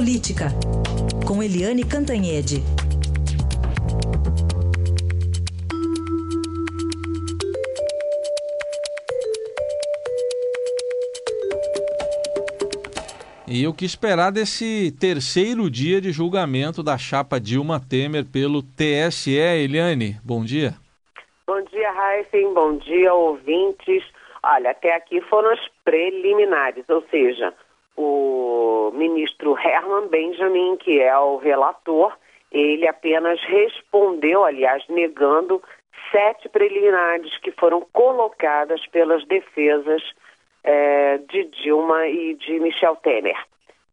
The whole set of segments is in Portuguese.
Política, com Eliane Cantanhede. E o que esperar desse terceiro dia de julgamento da chapa Dilma Temer pelo TSE, Eliane? Bom dia. Bom dia, Heisen. Bom dia, ouvintes. Olha, até aqui foram as preliminares, ou seja, o ministro Herman Benjamin, que é o relator, ele apenas respondeu, aliás, negando sete preliminares que foram colocadas pelas defesas é, de Dilma e de Michel Temer.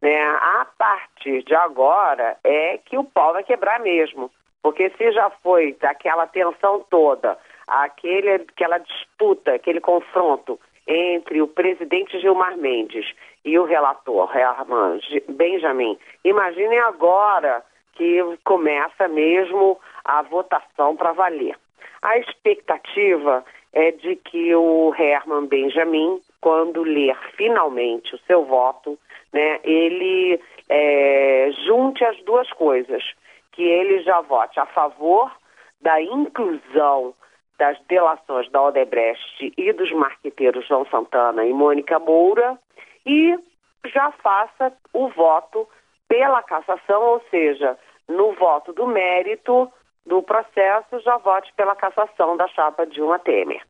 Né? A partir de agora é que o pau vai quebrar mesmo, porque se já foi daquela tensão toda, aquele, aquela disputa, aquele confronto entre o presidente Gilmar Mendes e o relator Herman Benjamin, imaginem agora que começa mesmo a votação para valer. A expectativa é de que o Herman Benjamin, quando ler finalmente o seu voto, né, ele é, junte as duas coisas, que ele já vote a favor da inclusão das delações da Odebrecht e dos marqueteiros João Santana e Mônica Moura e já faça o voto pela cassação, ou seja, no voto do mérito do processo, já vote pela cassação da chapa Dilma Temer.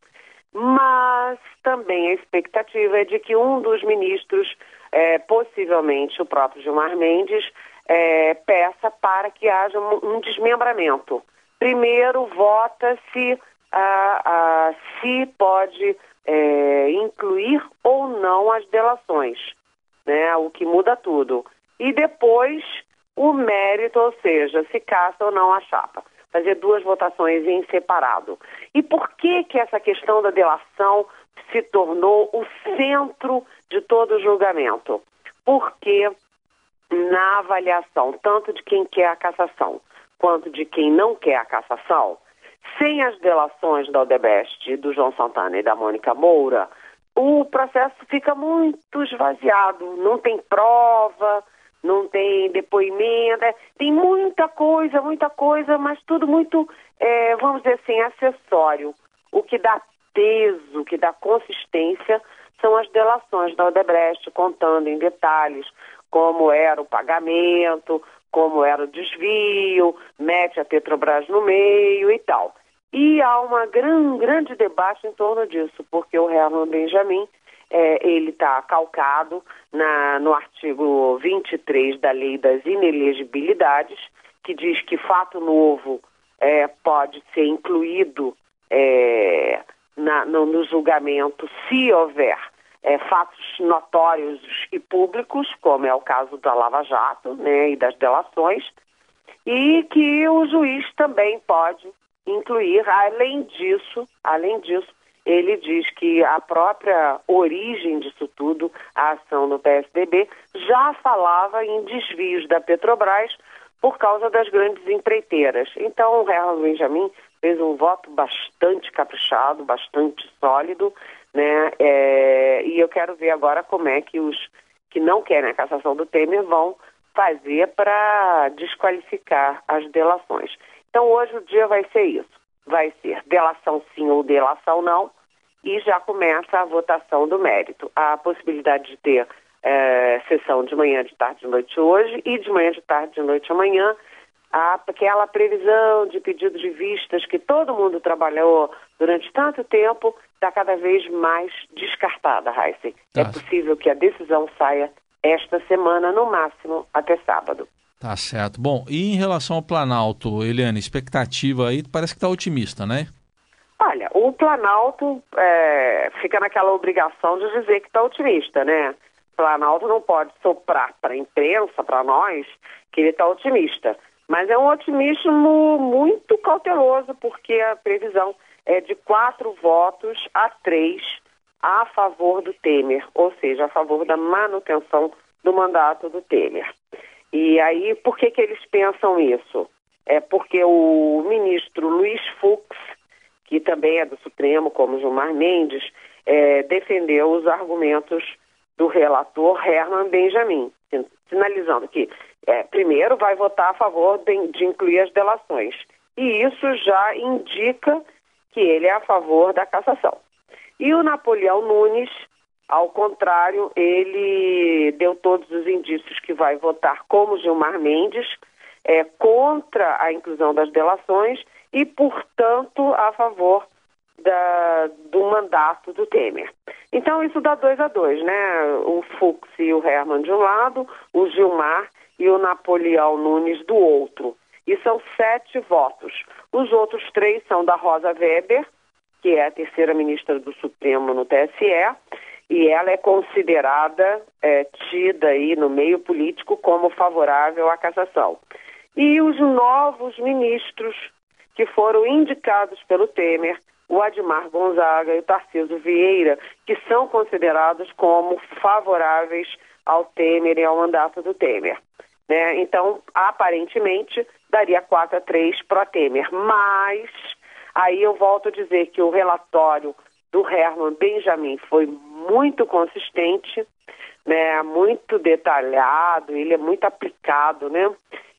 Mas também a expectativa é de que um dos ministros, é, possivelmente o próprio Gilmar Mendes, é, peça para que haja um desmembramento. Primeiro, vota-se se pode é, incluir ou não as delações, né? o que muda tudo. E depois, o mérito, ou seja, se caça ou não a chapa fazer duas votações em separado. E por que que essa questão da delação se tornou o centro de todo o julgamento? Porque na avaliação tanto de quem quer a cassação quanto de quem não quer a cassação, sem as delações da Odebrecht, do João Santana e da Mônica Moura, o processo fica muito esvaziado, não tem prova, não tem depoimento, é, tem muita coisa, muita coisa, mas tudo muito, é, vamos dizer assim, acessório. O que dá peso, o que dá consistência são as delações da Odebrecht, contando em detalhes como era o pagamento, como era o desvio, mete a Petrobras no meio e tal. E há uma gran, grande debate em torno disso, porque o Herman Benjamin é, ele está calcado na, no artigo 23 da Lei das Inelegibilidades, que diz que fato novo é, pode ser incluído é, na, no, no, julgamento se houver é, fatos notórios e públicos, como é o caso da Lava Jato né, e das delações, e que o juiz também pode incluir, além disso, além disso, ele diz que a própria origem disso tudo, a ação do PSDB, já falava em desvios da Petrobras por causa das grandes empreiteiras. Então, o Herman Benjamin fez um voto bastante caprichado, bastante sólido, né? É, e eu quero ver agora como é que os que não querem a cassação do Temer vão fazer para desqualificar as delações. Então, hoje o dia vai ser isso. Vai ser delação sim ou delação não, e já começa a votação do mérito. Há a possibilidade de ter é, sessão de manhã, de tarde, de noite hoje e de manhã, de tarde, de noite amanhã. Aquela previsão de pedido de vistas que todo mundo trabalhou durante tanto tempo está cada vez mais descartada, Heisen. Tá. É possível que a decisão saia esta semana, no máximo até sábado. Tá certo. Bom, e em relação ao Planalto, Eliane, expectativa aí parece que está otimista, né? Olha, o Planalto é, fica naquela obrigação de dizer que está otimista, né? O Planalto não pode soprar para a imprensa, para nós, que ele está otimista. Mas é um otimismo muito cauteloso, porque a previsão é de quatro votos a três a favor do Temer, ou seja, a favor da manutenção do mandato do Temer. E aí, por que, que eles pensam isso? É porque o ministro Luiz Fux que também é do Supremo, como Gilmar Mendes, é, defendeu os argumentos do relator Herman Benjamin, sinalizando que é, primeiro vai votar a favor de, de incluir as delações. E isso já indica que ele é a favor da cassação. E o Napoleão Nunes, ao contrário, ele deu todos os indícios que vai votar como Gilmar Mendes, é, contra a inclusão das delações e, portanto, a favor da, do mandato do Temer. Então, isso dá dois a dois, né? O Fux e o Herman de um lado, o Gilmar e o Napoleão Nunes do outro. E são sete votos. Os outros três são da Rosa Weber, que é a terceira ministra do Supremo no TSE, e ela é considerada, é, tida aí no meio político como favorável à cassação. E os novos ministros que foram indicados pelo Temer, o Admar Gonzaga e o Tarciso Vieira, que são considerados como favoráveis ao Temer e ao mandato do Temer. Né? Então, aparentemente, daria 4 a 3 para Temer. Mas, aí eu volto a dizer que o relatório do Herman Benjamin foi muito consistente, né? muito detalhado, ele é muito aplicado, né?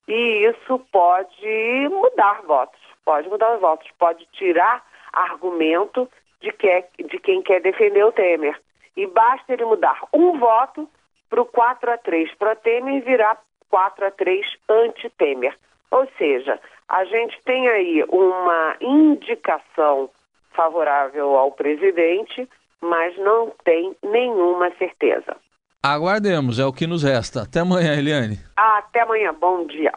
E isso pode mudar votos, pode mudar os votos, pode tirar argumento de, que, é, de quem quer defender o Temer. E basta ele mudar um voto para o 4 a 3 para Temer virar 4 a 3 anti-Temer. Ou seja, a gente tem aí uma indicação favorável ao presidente, mas não tem nenhuma certeza. Aguardemos, é o que nos resta. Até amanhã, Eliane. Até amanhã, bom dia.